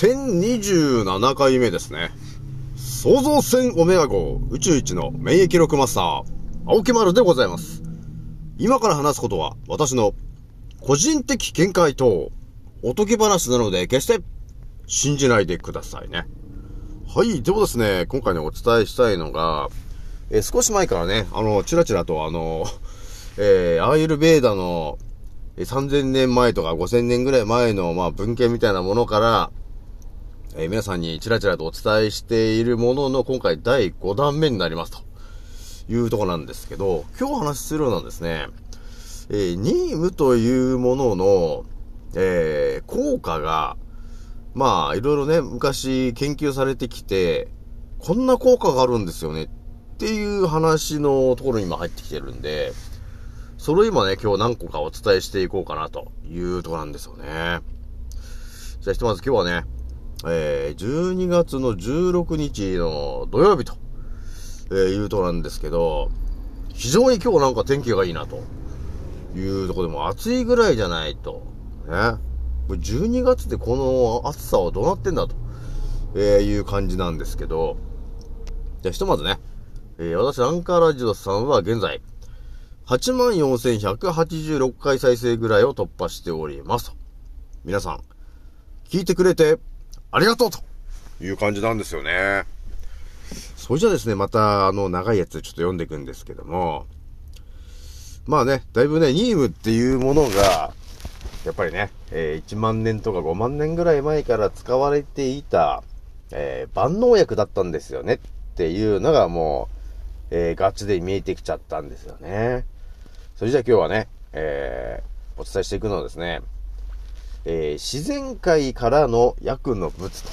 1027回目ですね。創造船オメガ号宇宙一の免疫力マスター、青木丸でございます。今から話すことは私の個人的見解とおとぎ話なので決して信じないでくださいね。はい。でもですね、今回ね、お伝えしたいのが、え、少し前からね、あの、チラチラとあの、えー、アーユルベーダの3000年前とか5000年ぐらい前の、まあ、文献みたいなものから、えー、皆さんにちらちらとお伝えしているものの、今回第5弾目になりますというとこなんですけど、今日お話しするのはですね、えー、ニームというものの、えー、効果が、まあ、いろいろね、昔研究されてきて、こんな効果があるんですよねっていう話のところに今入ってきてるんで、それを今ね、今日何個かお伝えしていこうかなというとこなんですよね。じゃあひとまず今日はね、えー、12月の16日の土曜日と、えー、いうとなんですけど、非常に今日なんか天気がいいなというとこでも暑いぐらいじゃないと、ね。12月でこの暑さはどうなってんだと、えー、いう感じなんですけど、じゃあひとまずね、えー、私アンカーラジオさんは現在、84,186回再生ぐらいを突破しております。皆さん、聞いてくれてありがとうという感じなんですよね。それじゃあですね、またあの長いやつちょっと読んでいくんですけども、まあね、だいぶね、ニームっていうものが、やっぱりね、えー、1万年とか5万年ぐらい前から使われていた、えー、万能薬だったんですよねっていうのがもう、えー、ガチで見えてきちゃったんですよね。それじゃあ今日はね、えー、お伝えしていくのはですね、えー、自然界からの薬の物と、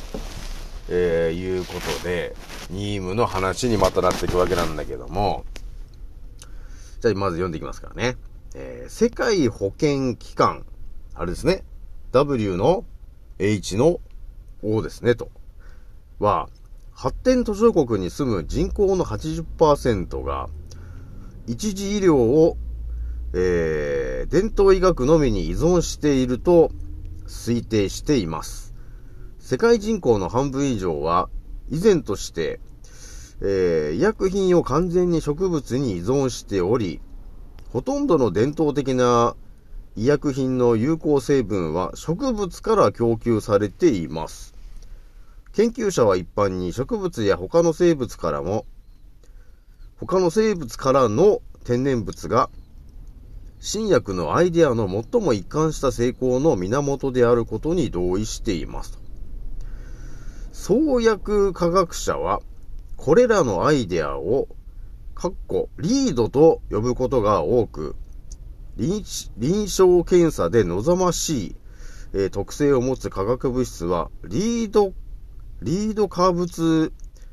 えー、いうことで、ニームの話にまたなっていくわけなんだけども、じゃあまず読んでいきますからね。えー、世界保健機関、あれですね、W の H の O ですね、と。は、発展途上国に住む人口の80%が、一次医療をえー、伝統医学のみに依存していると推定しています。世界人口の半分以上は、以前として、えー、医薬品を完全に植物に依存しており、ほとんどの伝統的な医薬品の有効成分は植物から供給されています。研究者は一般に植物や他の生物からも、他の生物からの天然物が新薬のアイデアの最も一貫した成功の源であることに同意しています。創薬科学者は、これらのアイデアを、かっこ、リードと呼ぶことが多く、臨床検査で望ましい、えー、特性を持つ化学物質は、リード、リード化物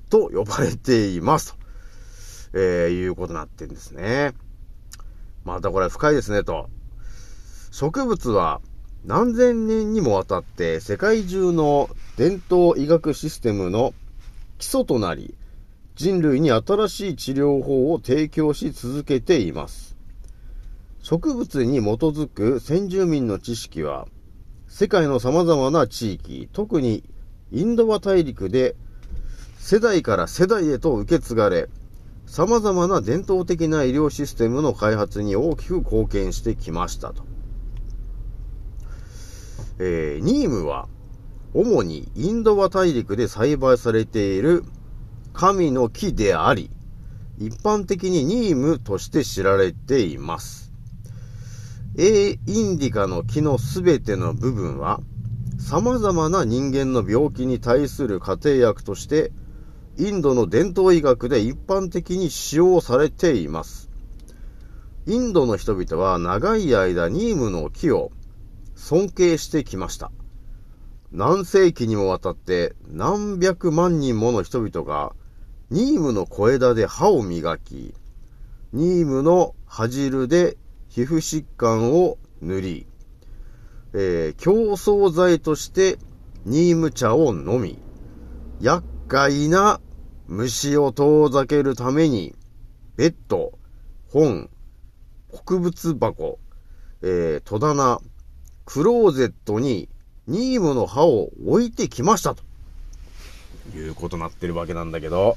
と呼ばれています。と、えー、いうことになってるんですね。またこれ深いですね、と。植物は何千年にもわたって世界中の伝統医学システムの基礎となり、人類に新しい治療法を提供し続けています。植物に基づく先住民の知識は、世界の様々な地域、特にインド亜大陸で世代から世代へと受け継がれ、様々な伝統的な医療システムの開発に大きく貢献してきましたと。えー、ニームは、主にインド亜大陸で栽培されている神の木であり、一般的にニームとして知られています。A インディカの木のすべての部分は、様々な人間の病気に対する家庭薬としてインドの伝統医学で一般的に使用されています。インドの人々は長い間ニームの木を尊敬してきました。何世紀にもわたって何百万人もの人々がニームの小枝で歯を磨き、ニームの葉汁で皮膚疾患を塗り、えー、競争剤としてニーム茶を飲み、厄介な虫を遠ざけるために、ベッド、本、国物箱、えー、戸棚、クローゼットにニームの葉を置いてきましたと。いうことになってるわけなんだけど、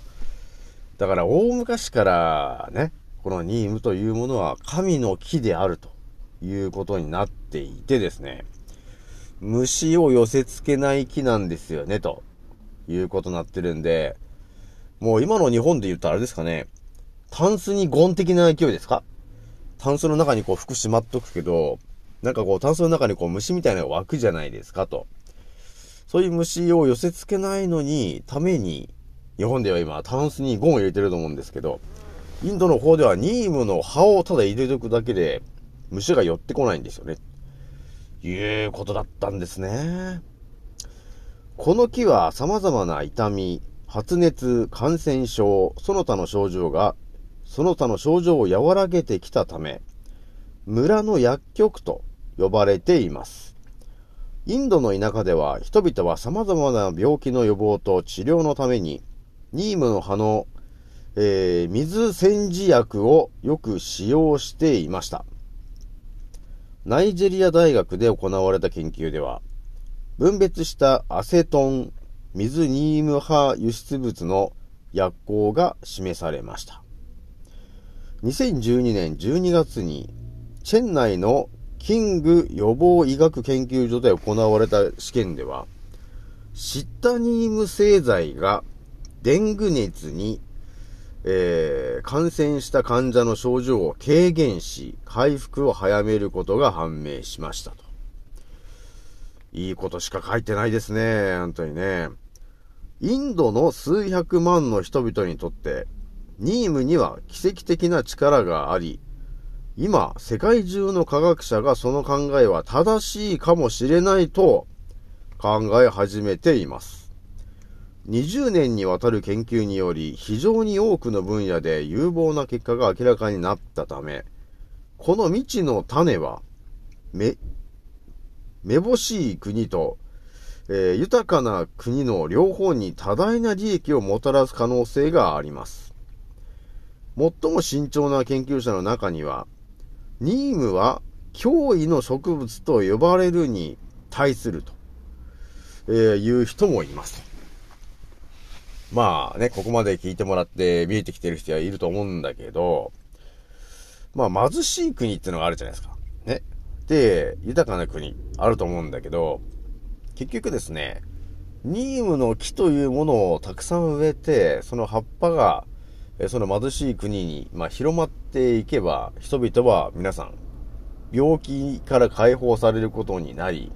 だから大昔からね、このニームというものは神の木であるということになっていてですね、虫を寄せ付けない木なんですよね、ということになってるんで、もう今の日本で言ったらあれですかね、タンスにゴン的な勢いですか？タンスの中にこう服しまっとくけど、なんかこうタンスの中にこう虫みたいなのが湧くじゃないですかと。そういう虫を寄せ付けないのに、ために、日本では今タンスにゴンを入れてると思うんですけど、インドの方ではニームの葉をただ入れとくだけで、虫が寄ってこないんですよね。いうことだったんですね。この木は様々な痛み、発熱、感染症、その他の症状が、その他の症状を和らげてきたため、村の薬局と呼ばれています。インドの田舎では人々は様々な病気の予防と治療のために、ニームの葉の、えー、水煎じ薬をよく使用していました。ナイジェリア大学で行われた研究では、分別したアセトン、水ニーム派輸出物の薬効が示されました。2012年12月に、チェン内のキング予防医学研究所で行われた試験では、シッタニーム製剤がデング熱に、えー、感染した患者の症状を軽減し、回復を早めることが判明しましたと。いいことしか書いてないですね。本当にね。インドの数百万の人々にとって、ニームには奇跡的な力があり、今、世界中の科学者がその考えは正しいかもしれないと考え始めています。20年にわたる研究により、非常に多くの分野で有望な結果が明らかになったため、この未知の種は、め、ぼしい国とえー、豊かな国の両方に多大な利益をもたらす可能性があります。最も慎重な研究者の中には、ニームは脅威の植物と呼ばれるに対すると、えー、いう人もいます。まあね、ここまで聞いてもらって見えてきてる人はいると思うんだけど、まあ貧しい国ってのがあるじゃないですか。ね。で、豊かな国あると思うんだけど、結局ですね、ニームの木というものをたくさん植えて、その葉っぱが、その貧しい国に、まあ、広まっていけば、人々は皆さん、病気から解放されることになり、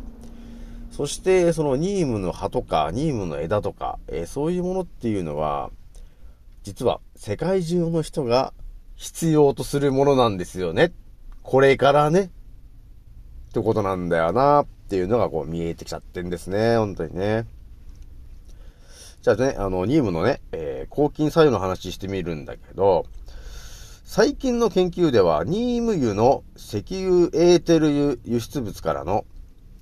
そして、そのニームの葉とか、ニームの枝とか、えー、そういうものっていうのは、実は世界中の人が必要とするものなんですよね。これからね。ってことなんだよな。っていうのがこう見えてきちゃってんですね。本当にね。じゃあね、あの、ニームのね、えー、抗菌作用の話してみるんだけど、最近の研究では、ニーム油の石油エーテル油輸出物からの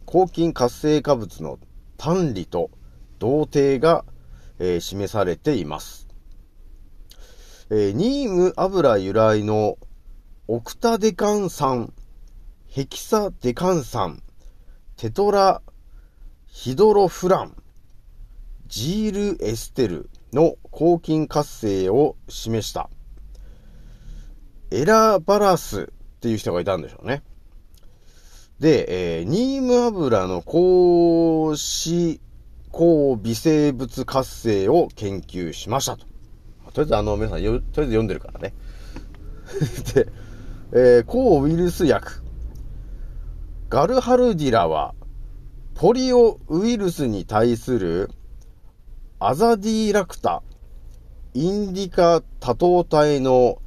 抗菌活性化物の単利と同定が、えー、示されています。えー、ニーム油由来のオクタデカン酸、ヘキサデカン酸、テトラヒドロフラン、ジールエステルの抗菌活性を示した。エラバラスっていう人がいたんでしょうね。で、えー、ニーム油の高脂高微生物活性を研究しましたと。とりあえずあの、皆さんよとりあえず読んでるからね。で、えー、抗ウイルス薬。ガルハルディラは、ポリオウイルスに対するアザディラクタ、インディカ多糖体の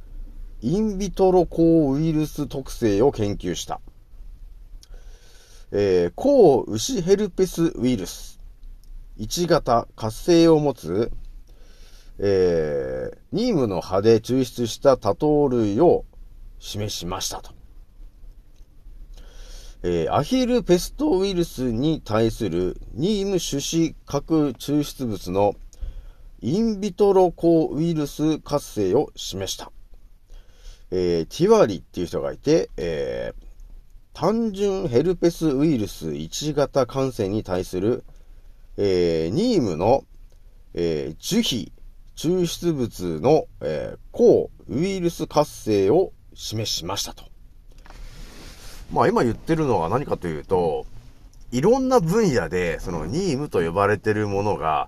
インビトロ抗ウイルス特性を研究した。えー、抗牛ヘルペスウイルス、1型活性を持つ、えー、ニームの葉で抽出した多糖類を示しましたと。えー、アヒルペストウイルスに対するニーム種子核抽出物のインビトロ抗ウイルス活性を示した。えー、ティワリっていう人がいて、えー、単純ヘルペスウイルス1型感染に対する、えー、ニームの、えー、樹皮抽出物の、えー、抗ウイルス活性を示しましたと。まあ今言ってるのは何かというと、いろんな分野で、そのニームと呼ばれてるものが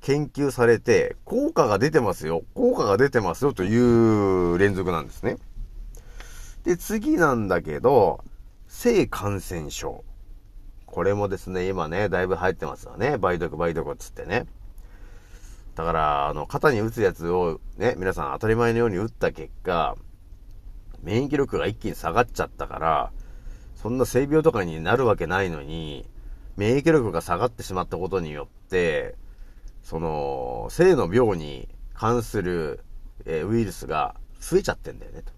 研究されて、効果が出てますよ、効果が出てますよという連続なんですね。で、次なんだけど、性感染症。これもですね、今ね、だいぶ入ってますよね。梅毒、梅毒っつってね。だから、あの、肩に打つやつをね、皆さん当たり前のように打った結果、免疫力が一気に下がっちゃったから、そんな性病とかになるわけないのに、免疫力が下がってしまったことによって、その、性の病に関する、えウイルスが増えちゃってんだよね、と。だ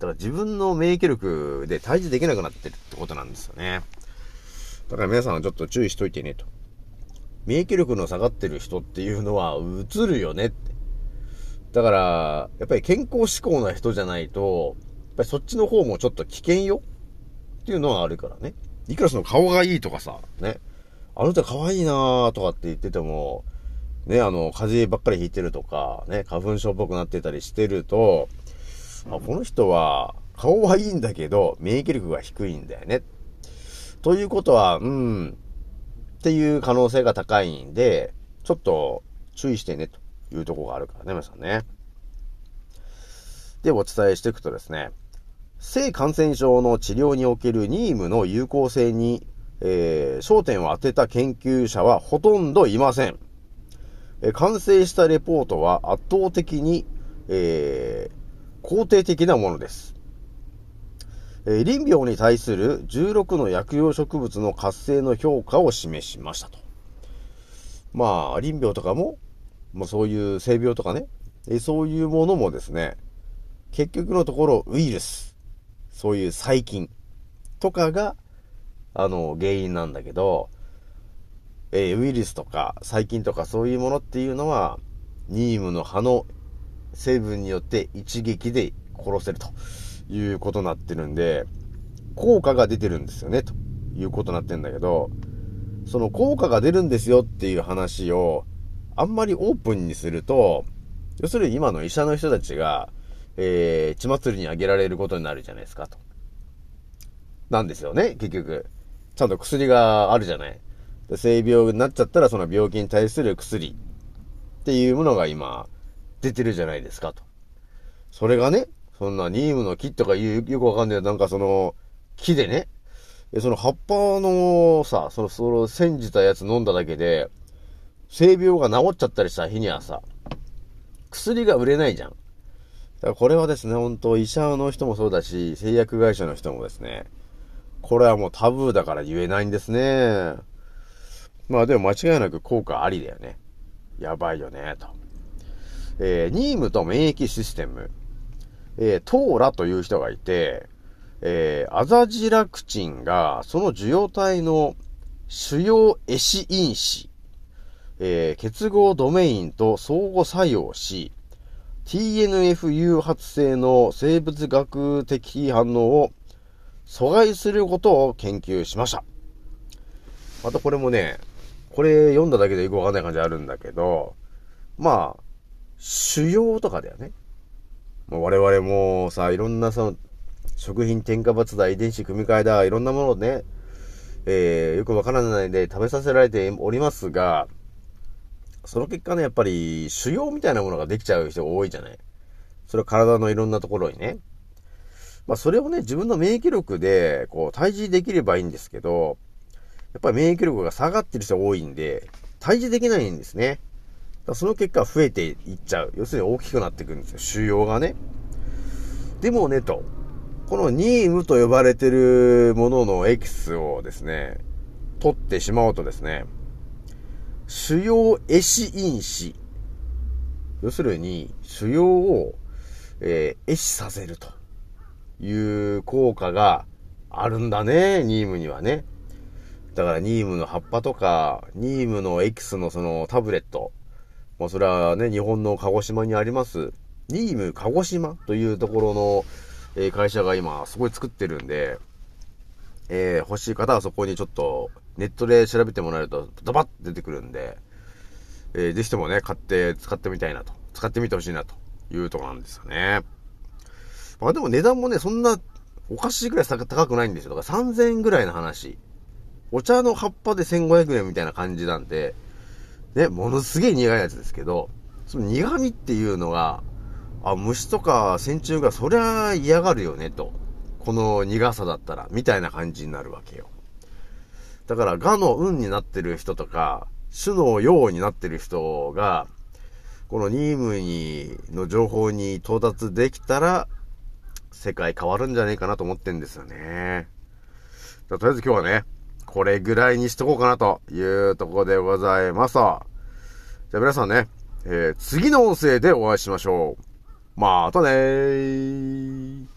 から自分の免疫力で退治できなくなってるってことなんですよね。だから皆さんはちょっと注意しといてね、と。免疫力の下がってる人っていうのは、うつるよねって。だから、やっぱり健康志向な人じゃないと、やっぱりそっちの方もちょっと危険よっていうのはあるからね。いくらその顔がいいとかさ、ね。あの人可愛いなーとかって言ってても、ね、あの、風邪ばっかりひいてるとか、ね、花粉症っぽくなってたりしてると、あ、この人は、顔はいいんだけど、免疫力が低いんだよね。ということは、うん、っていう可能性が高いんで、ちょっと注意してね、というところがあるからね、皆さんね。で、お伝えしていくとですね、性感染症の治療におけるニームの有効性に、えー、焦点を当てた研究者はほとんどいません。えー、完成したレポートは圧倒的に、えー、肯定的なものです。えー、林病に対する16の薬用植物の活性の評価を示しましたと。まあ、林病とかも、もうそういう性病とかね、えそういうものもですね、結局のところウイルス、そういう細菌とかが、あの、原因なんだけど、えー、ウイルスとか細菌とかそういうものっていうのは、ニームの葉の成分によって一撃で殺せるということになってるんで、効果が出てるんですよね、ということになってるんだけど、その効果が出るんですよっていう話を、あんまりオープンにすると、要するに今の医者の人たちが、えー、血祭りにあげられることになるじゃないですか、と。なんですよね、結局。ちゃんと薬があるじゃない。で性病になっちゃったら、その病気に対する薬っていうものが今、出てるじゃないですか、と。それがね、そんなニームの木とかいう、よくわかんない、なんかその、木でね、その葉っぱのさ、その、その煎じたやつ飲んだだけで、性病が治っちゃったりした日にはさ、薬が売れないじゃん。だからこれはですね、本当医者の人もそうだし、製薬会社の人もですね、これはもうタブーだから言えないんですね。まあでも間違いなく効果ありだよね。やばいよね、と。えー、ニームと免疫システム。えー、トーラという人がいて、えー、アザジラクチンが、その受容体の主要エシ因子、えー、結合ドメインと相互作用し、TNF 誘発性の生物学的反応を阻害することを研究しました。またこれもね、これ読んだだけでよくわかんない感じあるんだけど、まあ、腫瘍とかだよね。もう我々もさ、いろんなその、食品添加物だ、遺伝子組み換えだ、いろんなものをね、えー、よくわからないで食べさせられておりますが、その結果ね、やっぱり、腫瘍みたいなものができちゃう人が多いじゃない。それは体のいろんなところにね。まあ、それをね、自分の免疫力で、こう、退治できればいいんですけど、やっぱり免疫力が下がってる人が多いんで、退治できないんですね。その結果増えていっちゃう。要するに大きくなってくるんですよ。腫瘍がね。でもね、と。このニームと呼ばれてるもののエキスをですね、取ってしまうとですね、主要絵師因子。要するに、主要を、えー、絵師させるという効果があるんだね、ニームにはね。だからニームの葉っぱとか、ニームのエキスのそのタブレット。もうそれはね、日本の鹿児島にあります、ニーム鹿児島というところの、えー、会社が今すごい作ってるんで、えー、欲しい方はそこにちょっと、ネットで調べてもらえると、ドバッと出てくるんで、えー、ぜひともね、買って、使ってみたいなと。使ってみてほしいなというとこなんですよね。まあでも値段もね、そんな、おかしいぐらい高くないんですよ。だから3000円ぐらいの話。お茶の葉っぱで1500円みたいな感じなんで、ね、ものすげえ苦いやつですけど、その苦味っていうのが、あ、虫とか線虫がそりゃ嫌がるよね、と。この苦さだったら、みたいな感じになるわけよ。だから、がの運になってる人とか、種の陽になってる人が、このニームに、の情報に到達できたら、世界変わるんじゃねえかなと思ってんですよね。じゃとりあえず今日はね、これぐらいにしとこうかなというとこでございます。じゃあ皆さんね、えー、次の音声でお会いしましょう。またねー。